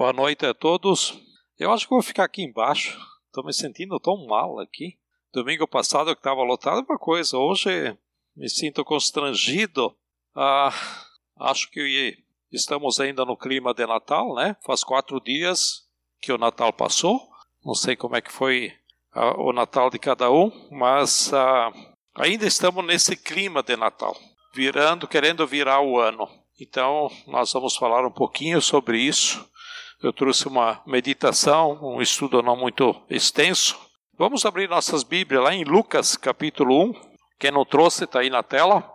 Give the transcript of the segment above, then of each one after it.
Boa noite a todos. Eu acho que vou ficar aqui embaixo. Estou me sentindo tão mal aqui. Domingo passado que estava lotado uma coisa. Hoje me sinto constrangido. Ah, acho que estamos ainda no clima de Natal, né? Faz quatro dias que o Natal passou. Não sei como é que foi ah, o Natal de cada um, mas ah, ainda estamos nesse clima de Natal, virando, querendo virar o ano. Então, nós vamos falar um pouquinho sobre isso eu trouxe uma meditação, um estudo não muito extenso. Vamos abrir nossas Bíblias lá em Lucas capítulo 1. Quem não trouxe está aí na tela.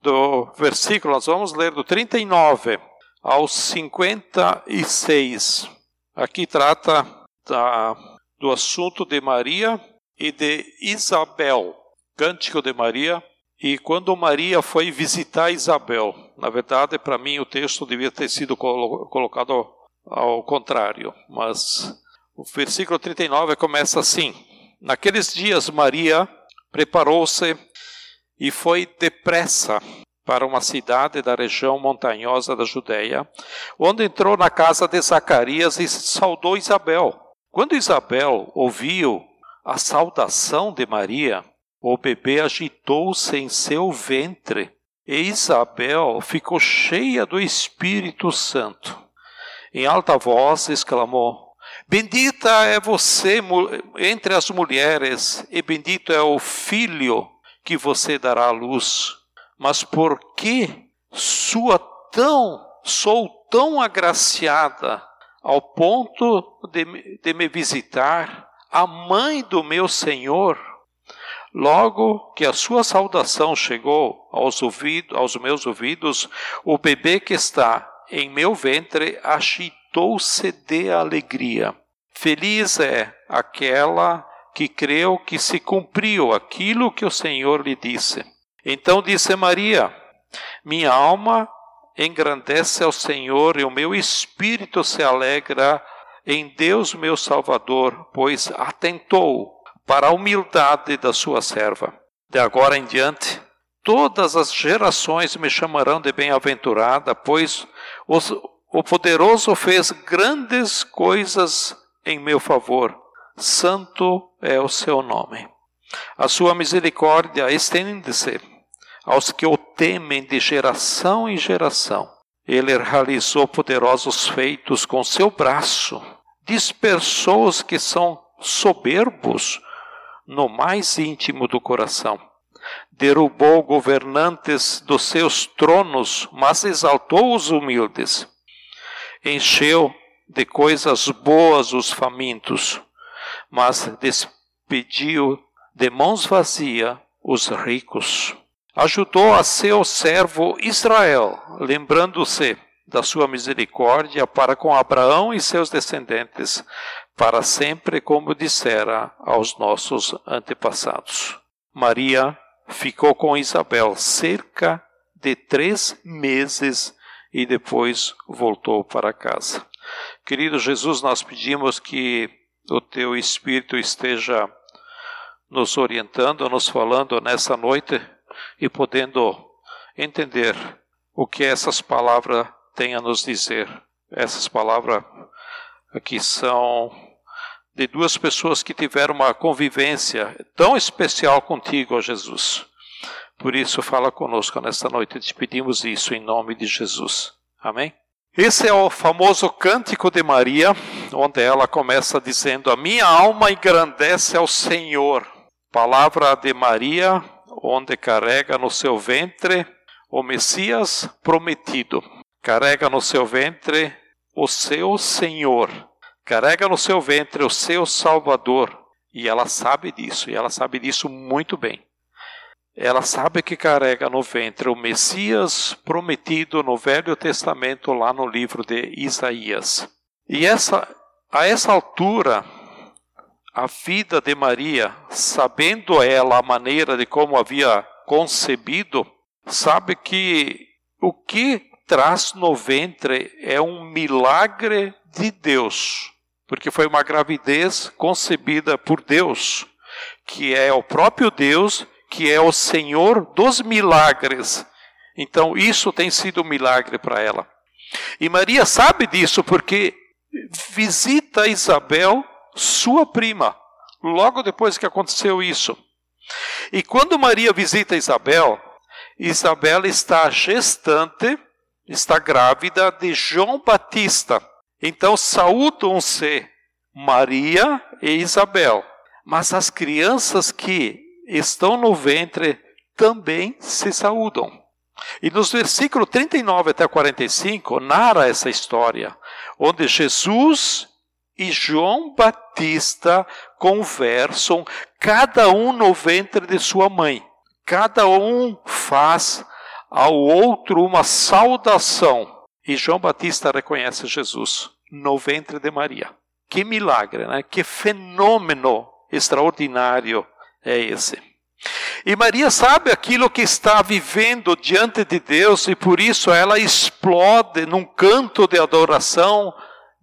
Do versículo, nós vamos ler do 39 ao 56. Aqui trata da, do assunto de Maria e de Isabel. Cântico de Maria. E quando Maria foi visitar Isabel, na verdade, para mim o texto devia ter sido colocado ao contrário, mas o versículo 39 começa assim: Naqueles dias Maria preparou-se e foi depressa para uma cidade da região montanhosa da Judéia, onde entrou na casa de Zacarias e saudou Isabel. Quando Isabel ouviu a saudação de Maria, o bebê agitou-se em seu ventre, e Isabel ficou cheia do Espírito Santo em alta voz exclamou: Bendita é você entre as mulheres, e bendito é o filho que você dará à luz. Mas por que sua tão, sou tão agraciada ao ponto de, de me visitar a mãe do meu Senhor? Logo que a sua saudação chegou aos, ouvidos, aos meus ouvidos, o bebê que está em meu ventre agitou-se de alegria. Feliz é aquela que creu que se cumpriu aquilo que o Senhor lhe disse. Então disse Maria: Minha alma engrandece ao Senhor e o meu espírito se alegra em Deus meu Salvador, pois atentou para a humildade da sua serva. De agora em diante, todas as gerações me chamarão de bem-aventurada, pois o poderoso fez grandes coisas em meu favor. Santo é o seu nome. A sua misericórdia estende-se aos que o temem de geração em geração. Ele realizou poderosos feitos com seu braço, dispersou os que são soberbos no mais íntimo do coração derrubou governantes dos seus tronos, mas exaltou os humildes. Encheu de coisas boas os famintos, mas despediu de mãos vazias os ricos. Ajudou a seu servo Israel, lembrando-se da sua misericórdia para com Abraão e seus descendentes, para sempre, como dissera aos nossos antepassados. Maria ficou com Isabel cerca de três meses e depois voltou para casa. Querido Jesus, nós pedimos que o teu Espírito esteja nos orientando, nos falando nessa noite e podendo entender o que essas palavras têm a nos dizer. Essas palavras aqui são de duas pessoas que tiveram uma convivência tão especial contigo, ó Jesus. Por isso, fala conosco nesta noite. Te pedimos isso em nome de Jesus. Amém? Esse é o famoso Cântico de Maria, onde ela começa dizendo: A minha alma engrandece ao Senhor. Palavra de Maria, onde carrega no seu ventre o Messias prometido. Carrega no seu ventre o seu Senhor carrega no seu ventre o seu Salvador. E ela sabe disso, e ela sabe disso muito bem. Ela sabe que carrega no ventre o Messias prometido no Velho Testamento, lá no livro de Isaías. E essa, a essa altura, a vida de Maria, sabendo ela a maneira de como havia concebido, sabe que o que traz no ventre é um milagre de Deus porque foi uma gravidez concebida por Deus, que é o próprio Deus, que é o Senhor dos milagres. Então, isso tem sido um milagre para ela. E Maria sabe disso porque visita Isabel, sua prima, logo depois que aconteceu isso. E quando Maria visita Isabel, Isabel está gestante, está grávida de João Batista. Então saúdam-se Maria e Isabel. Mas as crianças que estão no ventre também se saúdam. E nos versículos 39 até 45 narra essa história, onde Jesus e João Batista conversam, cada um no ventre de sua mãe. Cada um faz ao outro uma saudação. E João Batista reconhece Jesus no ventre de Maria. Que milagre, né? Que fenômeno extraordinário é esse. E Maria sabe aquilo que está vivendo diante de Deus e por isso ela explode num canto de adoração,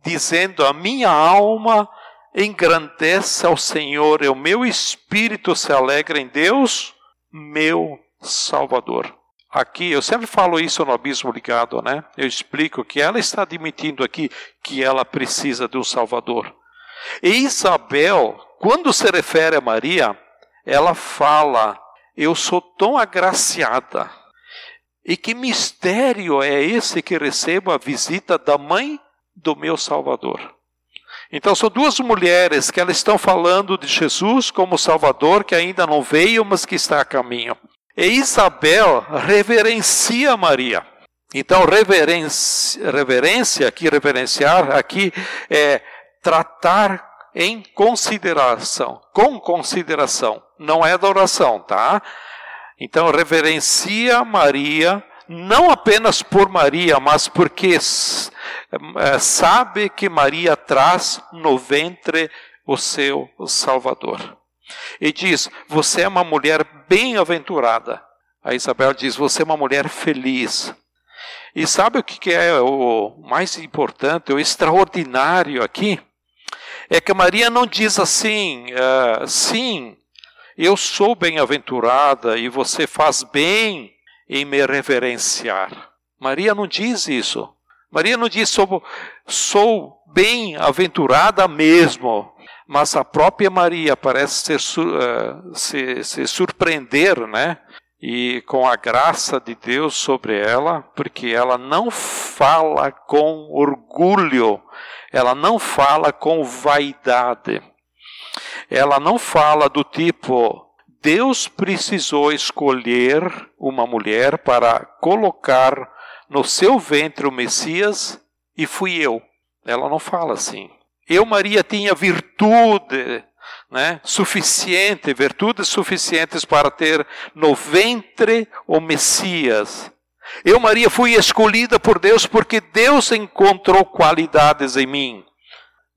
dizendo: A minha alma engrandece ao Senhor, e o meu espírito se alegra em Deus, meu Salvador. Aqui, eu sempre falo isso no Abismo Ligado, né? Eu explico que ela está admitindo aqui que ela precisa de um Salvador. E Isabel, quando se refere a Maria, ela fala: Eu sou tão agraciada. E que mistério é esse que recebo a visita da mãe do meu Salvador? Então são duas mulheres que elas estão falando de Jesus como Salvador que ainda não veio, mas que está a caminho. E Isabel reverencia Maria. Então, reverência, reverência aqui, reverenciar aqui é tratar em consideração, com consideração, não é adoração, tá? Então, reverencia Maria, não apenas por Maria, mas porque é, sabe que Maria traz no ventre o seu Salvador. E diz: Você é uma mulher bem-aventurada. A Isabel diz: Você é uma mulher feliz. E sabe o que é o mais importante, o extraordinário aqui? É que Maria não diz assim, uh, sim, eu sou bem-aventurada e você faz bem em me reverenciar. Maria não diz isso. Maria não diz sou, sou bem-aventurada mesmo mas a própria Maria parece se, uh, se, se surpreender, né? E com a graça de Deus sobre ela, porque ela não fala com orgulho, ela não fala com vaidade, ela não fala do tipo, Deus precisou escolher uma mulher para colocar no seu ventre o Messias e fui eu. Ela não fala assim. Eu, Maria, tinha virtude né, suficiente, virtudes suficientes para ter no ventre o Messias. Eu, Maria, fui escolhida por Deus porque Deus encontrou qualidades em mim.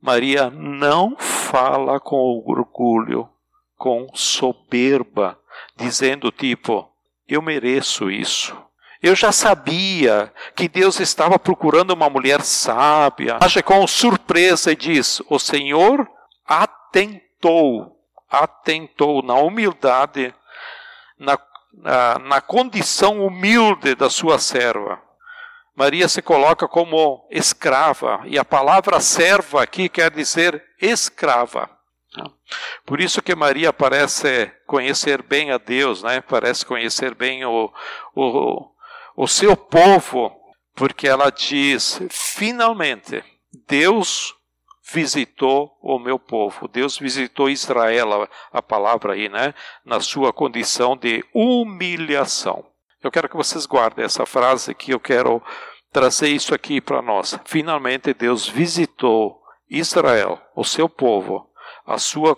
Maria não fala com orgulho, com soberba, dizendo tipo, eu mereço isso. Eu já sabia que Deus estava procurando uma mulher sábia. Age com surpresa e diz: O Senhor atentou, atentou na humildade, na, na, na condição humilde da sua serva. Maria se coloca como escrava, e a palavra serva aqui quer dizer escrava. Por isso que Maria parece conhecer bem a Deus, né? parece conhecer bem o, o, o seu povo, porque ela diz: finalmente, Deus visitou o meu povo, Deus visitou Israel, a palavra aí, né? Na sua condição de humilhação. Eu quero que vocês guardem essa frase que eu quero trazer isso aqui para nós. Finalmente Deus visitou Israel, o seu povo, a sua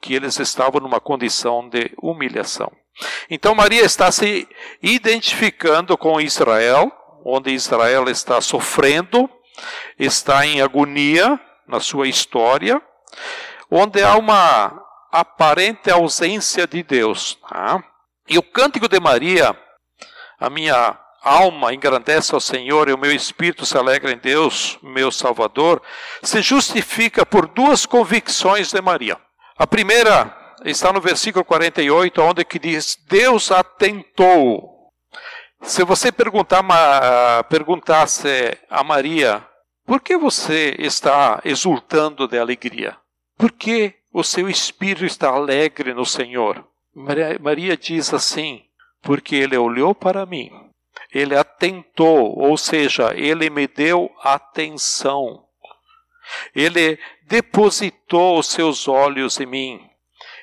que eles estavam numa condição de humilhação. Então Maria está se identificando com Israel, onde Israel está sofrendo, está em agonia na sua história, onde há uma aparente ausência de Deus. Tá? E o cântico de Maria, a minha alma engrandece ao Senhor e o meu espírito se alegra em Deus, meu Salvador, se justifica por duas convicções de Maria. A primeira está no versículo 48, onde que diz: Deus atentou. Se você perguntar, perguntasse a Maria Por que você está exultando de alegria? Por que o seu espírito está alegre no Senhor? Maria, diz assim: porque ele olhou para mim, ele atentou, ou seja, ele me deu atenção. Ele depositou os seus olhos em mim.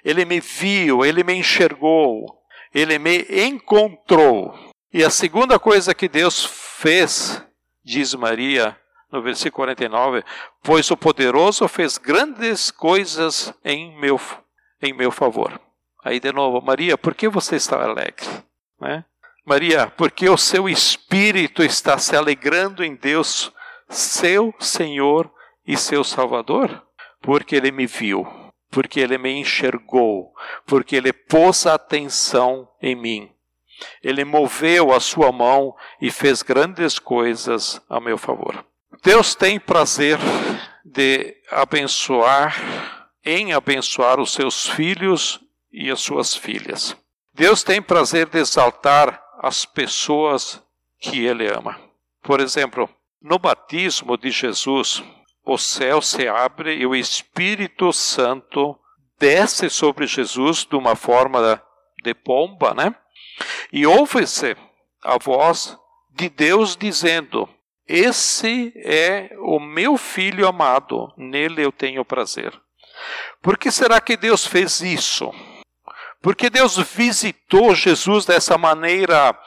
Ele me viu, ele me enxergou, ele me encontrou. E a segunda coisa que Deus fez, diz Maria, no versículo 49, pois o poderoso fez grandes coisas em meu, em meu favor. Aí de novo, Maria, por que você está alegre? Né? Maria, porque o seu espírito está se alegrando em Deus, seu Senhor e seu Salvador? Porque ele me viu, porque ele me enxergou, porque ele pôs atenção em mim. Ele moveu a sua mão e fez grandes coisas a meu favor. Deus tem prazer de abençoar, em abençoar os seus filhos e as suas filhas. Deus tem prazer de exaltar as pessoas que Ele ama. Por exemplo, no batismo de Jesus, o céu se abre e o Espírito Santo desce sobre Jesus de uma forma de pomba, né? E ouve-se a voz de Deus dizendo: esse é o meu filho amado, nele eu tenho prazer. Por que será que Deus fez isso? Porque Deus visitou Jesus dessa maneira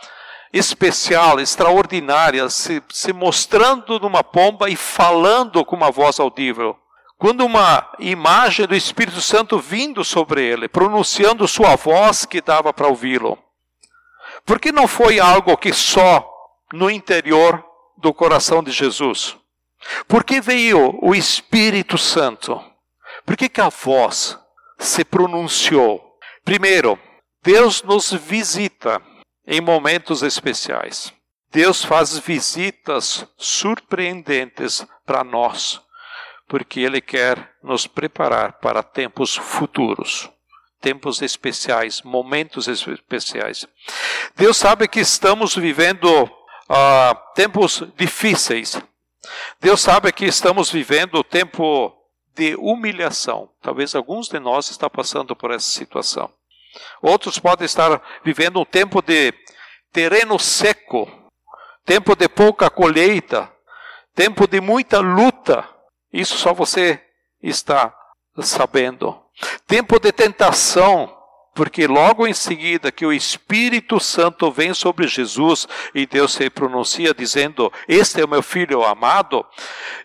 especial, extraordinária, se, se mostrando numa pomba e falando com uma voz audível. Quando uma imagem do Espírito Santo vindo sobre ele, pronunciando sua voz que dava para ouvi-lo. Porque não foi algo que só no interior do coração de Jesus? Por que veio o Espírito Santo? Por que, que a voz se pronunciou? Primeiro, Deus nos visita em momentos especiais. Deus faz visitas surpreendentes para nós, porque Ele quer nos preparar para tempos futuros, tempos especiais, momentos especiais. Deus sabe que estamos vivendo uh, tempos difíceis. Deus sabe que estamos vivendo tempo de humilhação. Talvez alguns de nós estão passando por essa situação. Outros podem estar vivendo um tempo de terreno seco, tempo de pouca colheita, tempo de muita luta. Isso só você está sabendo. Tempo de tentação, porque logo em seguida que o Espírito Santo vem sobre Jesus e Deus se pronuncia dizendo: Este é o meu filho amado,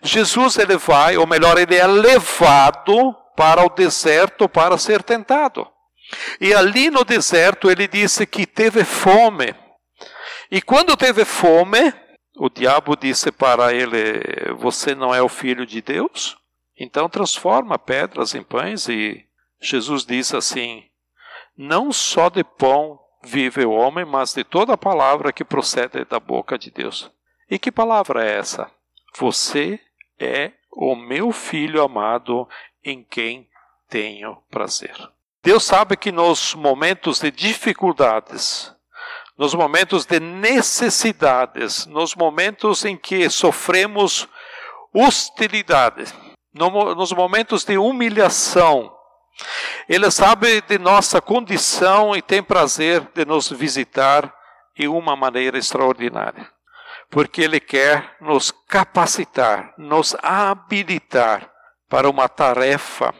Jesus ele vai, ou melhor, ele é levado para o deserto para ser tentado. E ali no deserto ele disse que teve fome. E quando teve fome, o diabo disse para ele: Você não é o filho de Deus? Então transforma pedras em pães. E Jesus disse assim: não só de pão vive o homem, mas de toda palavra que procede da boca de Deus. E que palavra é essa? Você é o meu filho amado em quem tenho prazer. Deus sabe que nos momentos de dificuldades, nos momentos de necessidades, nos momentos em que sofremos hostilidade, nos momentos de humilhação, ele sabe de nossa condição e tem prazer de nos visitar de uma maneira extraordinária. Porque Ele quer nos capacitar, nos habilitar para uma tarefa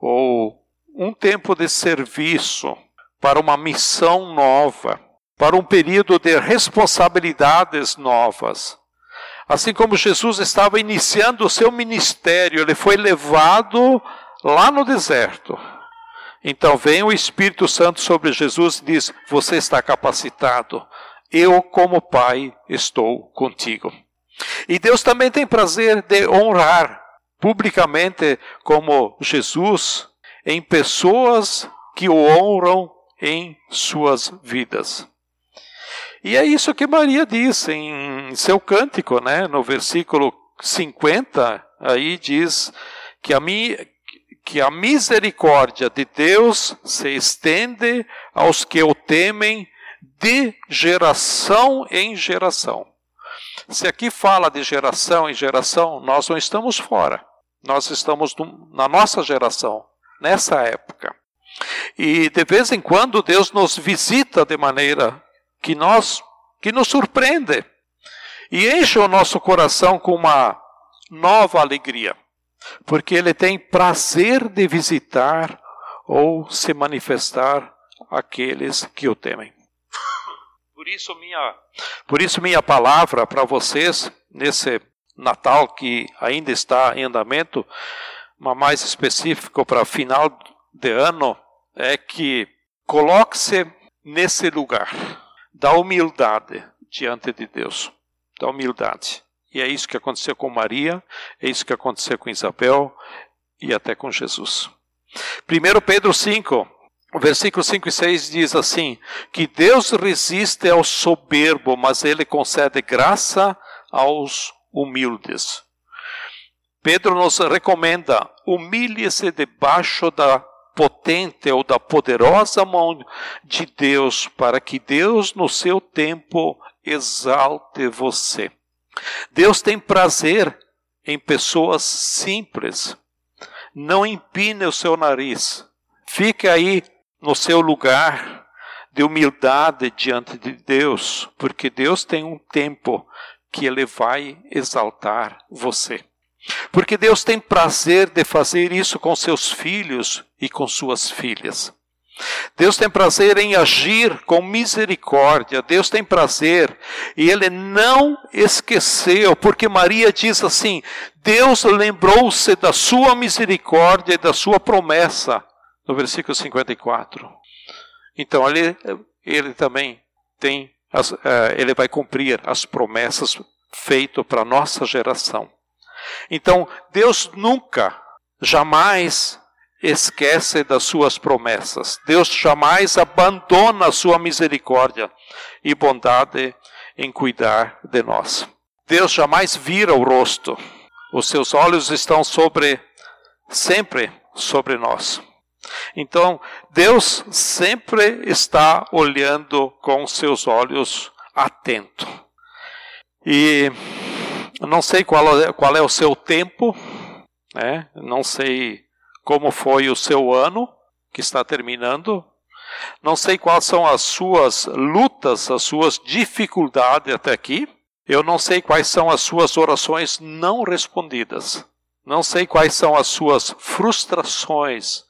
ou um tempo de serviço, para uma missão nova, para um período de responsabilidades novas. Assim como Jesus estava iniciando o seu ministério, ele foi levado lá no deserto. Então vem o Espírito Santo sobre Jesus e diz: Você está capacitado. Eu, como Pai, estou contigo. E Deus também tem prazer de honrar publicamente, como Jesus, em pessoas que o honram em suas vidas. E é isso que Maria diz em seu cântico, né? no versículo 50, aí diz que a mim que a misericórdia de Deus se estende aos que o temem de geração em geração. Se aqui fala de geração em geração, nós não estamos fora. Nós estamos na nossa geração, nessa época. E de vez em quando Deus nos visita de maneira que nós que nos surpreende e enche o nosso coração com uma nova alegria, porque ele tem prazer de visitar ou se manifestar aqueles que o temem. Por isso minha, por isso minha palavra para vocês nesse Natal que ainda está em andamento, mas mais específico para final de ano, é que coloque-se nesse lugar da humildade diante de Deus, da humildade. E é isso que aconteceu com Maria, é isso que aconteceu com Isabel e até com Jesus. 1 Pedro 5, versículo 5 e 6 diz assim: que Deus resiste ao soberbo, mas ele concede graça aos humildes. Pedro nos recomenda: humilhe-se debaixo da potente ou da poderosa mão de Deus, para que Deus, no seu tempo, exalte você. Deus tem prazer em pessoas simples. Não empine o seu nariz. Fique aí no seu lugar de humildade diante de Deus, porque Deus tem um tempo que Ele vai exaltar você. Porque Deus tem prazer de fazer isso com seus filhos e com suas filhas. Deus tem prazer em agir com misericórdia. Deus tem prazer e ele não esqueceu, porque Maria diz assim: Deus lembrou-se da sua misericórdia e da sua promessa, no versículo 54. Então ele, ele também tem, as, uh, ele vai cumprir as promessas feitas para a nossa geração. Então Deus nunca, jamais esquece das suas promessas. Deus jamais abandona a sua misericórdia e bondade em cuidar de nós. Deus jamais vira o rosto. Os seus olhos estão sobre sempre sobre nós. Então, Deus sempre está olhando com seus olhos atento. E não sei qual é, qual é o seu tempo, né? não sei como foi o seu ano que está terminando. Não sei quais são as suas lutas, as suas dificuldades até aqui. Eu não sei quais são as suas orações não respondidas. Não sei quais são as suas frustrações,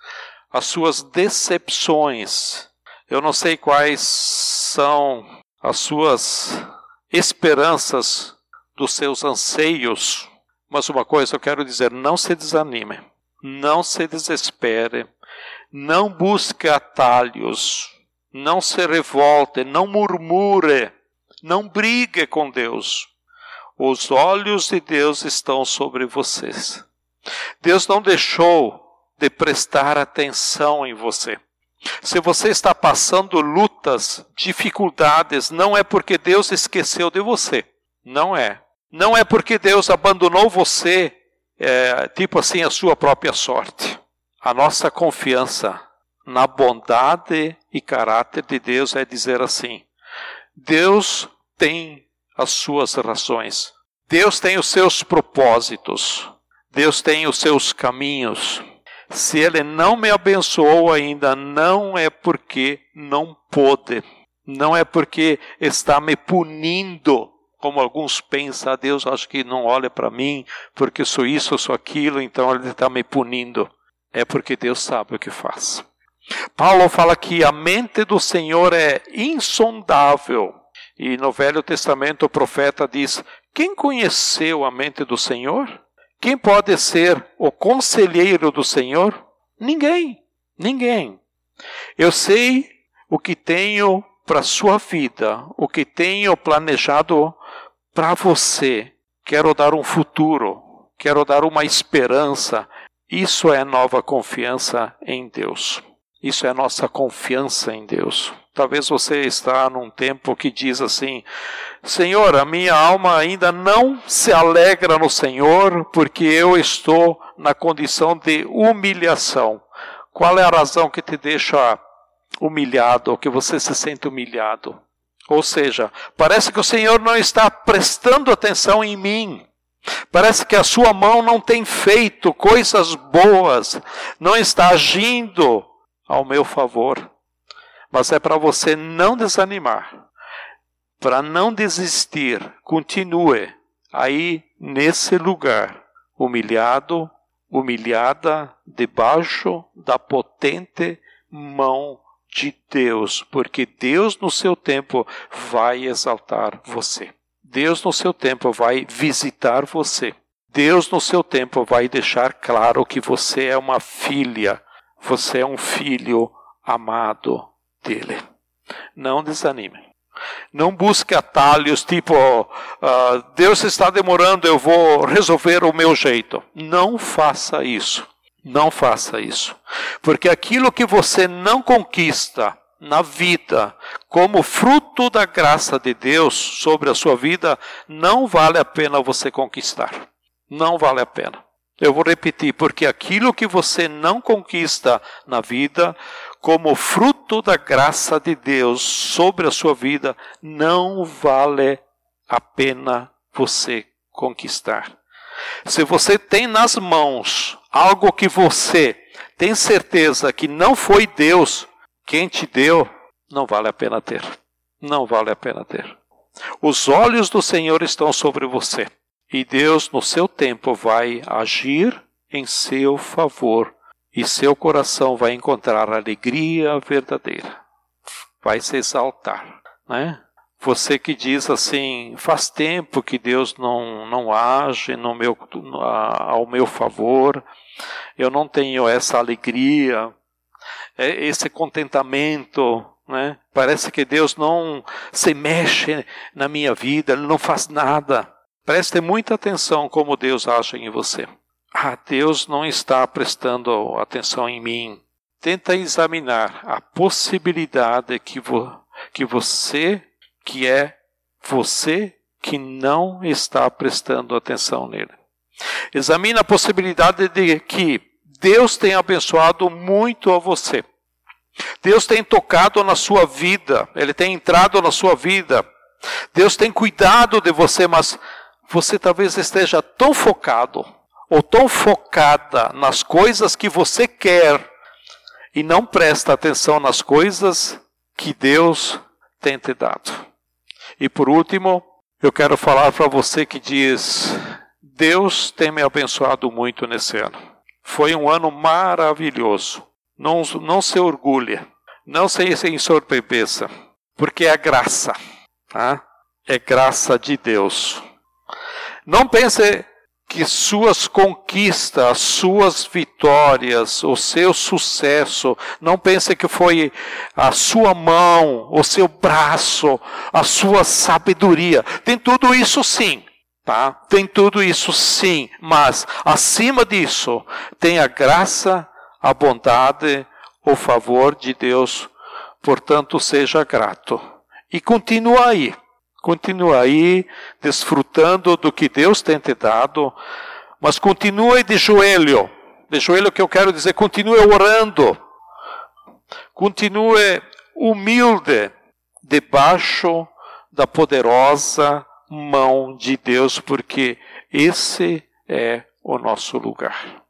as suas decepções. Eu não sei quais são as suas esperanças dos seus anseios. Mas uma coisa eu quero dizer: não se desanime não se desespere, não busque atalhos, não se revolte, não murmure, não brigue com Deus. Os olhos de Deus estão sobre vocês. Deus não deixou de prestar atenção em você. Se você está passando lutas, dificuldades, não é porque Deus esqueceu de você. Não é. Não é porque Deus abandonou você é, tipo assim, a sua própria sorte. A nossa confiança na bondade e caráter de Deus é dizer assim: Deus tem as suas razões, Deus tem os seus propósitos, Deus tem os seus caminhos. Se Ele não me abençoou ainda, não é porque não pôde, não é porque está me punindo como alguns pensam, ah, Deus acho que não olha para mim porque sou isso, ou sou aquilo, então Ele está me punindo. É porque Deus sabe o que faz. Paulo fala que a mente do Senhor é insondável. E no Velho Testamento o profeta diz: Quem conheceu a mente do Senhor? Quem pode ser o conselheiro do Senhor? Ninguém, ninguém. Eu sei o que tenho para a sua vida, o que tenho planejado para você. Quero dar um futuro, quero dar uma esperança. Isso é nova confiança em Deus. Isso é nossa confiança em Deus. Talvez você está num tempo que diz assim: Senhor, a minha alma ainda não se alegra no Senhor, porque eu estou na condição de humilhação. Qual é a razão que te deixa humilhado, que você se sente humilhado? Ou seja, parece que o Senhor não está prestando atenção em mim. Parece que a sua mão não tem feito coisas boas, não está agindo ao meu favor. Mas é para você não desanimar, para não desistir, continue aí nesse lugar, humilhado, humilhada, debaixo da potente mão de Deus, porque Deus no seu tempo vai exaltar você. Deus no seu tempo vai visitar você. Deus no seu tempo vai deixar claro que você é uma filha, você é um filho amado dele. Não desanime. Não busque atalhos tipo, uh, Deus está demorando, eu vou resolver o meu jeito. Não faça isso. Não faça isso. Porque aquilo que você não conquista na vida, como fruto da graça de Deus sobre a sua vida, não vale a pena você conquistar. Não vale a pena. Eu vou repetir, porque aquilo que você não conquista na vida, como fruto da graça de Deus sobre a sua vida, não vale a pena você conquistar. Se você tem nas mãos algo que você tem certeza que não foi Deus quem te deu, não vale a pena ter. Não vale a pena ter. Os olhos do Senhor estão sobre você e Deus, no seu tempo, vai agir em seu favor e seu coração vai encontrar alegria verdadeira. Vai se exaltar, né? Você que diz assim, faz tempo que Deus não, não age no meu, ao meu favor, eu não tenho essa alegria, é, esse contentamento, né? Parece que Deus não se mexe na minha vida, Ele não faz nada. Preste muita atenção como Deus age em você. Ah, Deus não está prestando atenção em mim. Tenta examinar a possibilidade que, vo, que você que é você que não está prestando atenção nele. Examine a possibilidade de que Deus tem abençoado muito a você. Deus tem tocado na sua vida, Ele tem entrado na sua vida. Deus tem cuidado de você, mas você talvez esteja tão focado ou tão focada nas coisas que você quer e não presta atenção nas coisas que Deus tem te dado. E por último, eu quero falar para você que diz: Deus tem me abençoado muito nesse ano. Foi um ano maravilhoso. Não, não se orgulhe, não se ensorpeça, porque é graça, tá? É graça de Deus. Não pense que suas conquistas, suas vitórias, o seu sucesso, não pense que foi a sua mão, o seu braço, a sua sabedoria. Tem tudo isso sim, tá? Tem tudo isso sim, mas acima disso, tem a graça, a bondade, o favor de Deus. Portanto, seja grato. E continua aí. Continua aí desfrutando do que Deus tem te dado, mas continue de joelho. De joelho que eu quero dizer, continue orando. Continue humilde debaixo da poderosa mão de Deus, porque esse é o nosso lugar.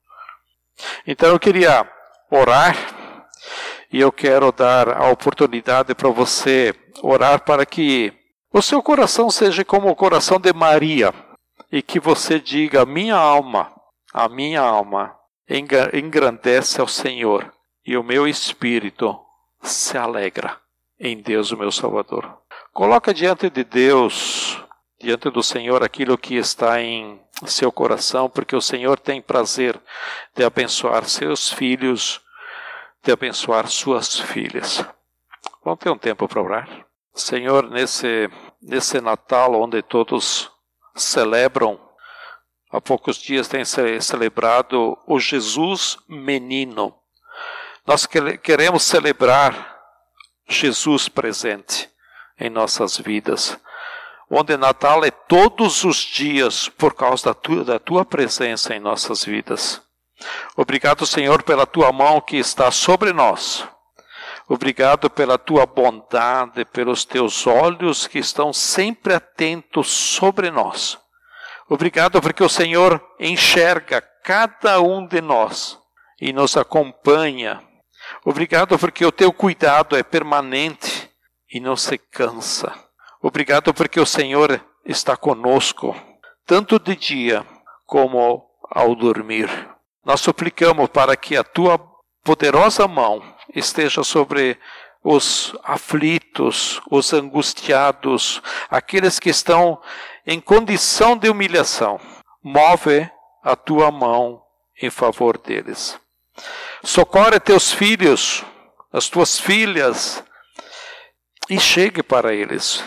Então eu queria orar e eu quero dar a oportunidade para você orar para que o seu coração seja como o coração de Maria e que você diga: minha alma, a minha alma engrandece ao Senhor e o meu espírito se alegra em Deus, o meu Salvador. Coloca diante de Deus, diante do Senhor, aquilo que está em seu coração, porque o Senhor tem prazer de abençoar seus filhos, de abençoar suas filhas. Vamos ter um tempo para orar? Senhor, nesse, nesse Natal onde todos celebram, há poucos dias tem celebrado o Jesus menino. Nós queremos celebrar Jesus presente em nossas vidas. Onde Natal é todos os dias por causa da tua, da tua presença em nossas vidas. Obrigado, Senhor, pela tua mão que está sobre nós Obrigado pela tua bondade, pelos teus olhos que estão sempre atentos sobre nós. Obrigado porque o Senhor enxerga cada um de nós e nos acompanha. Obrigado porque o teu cuidado é permanente e não se cansa. Obrigado porque o Senhor está conosco, tanto de dia como ao dormir. Nós suplicamos para que a tua poderosa mão esteja sobre os aflitos, os angustiados, aqueles que estão em condição de humilhação. Move a tua mão em favor deles. Socorre teus filhos, as tuas filhas, e chegue para eles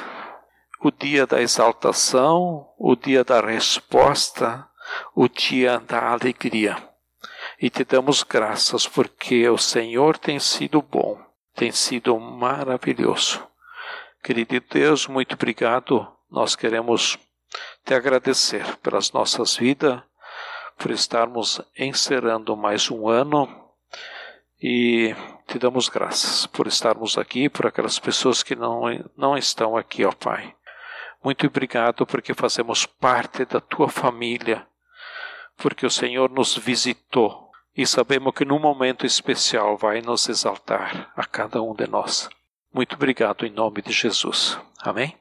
o dia da exaltação, o dia da resposta, o dia da alegria. E te damos graças porque o Senhor tem sido bom, tem sido maravilhoso. Querido Deus, muito obrigado. Nós queremos te agradecer pelas nossas vidas, por estarmos encerrando mais um ano e te damos graças por estarmos aqui, por aquelas pessoas que não, não estão aqui, ó Pai. Muito obrigado porque fazemos parte da tua família, porque o Senhor nos visitou e sabemos que num momento especial vai nos exaltar a cada um de nós. Muito obrigado em nome de Jesus. Amém?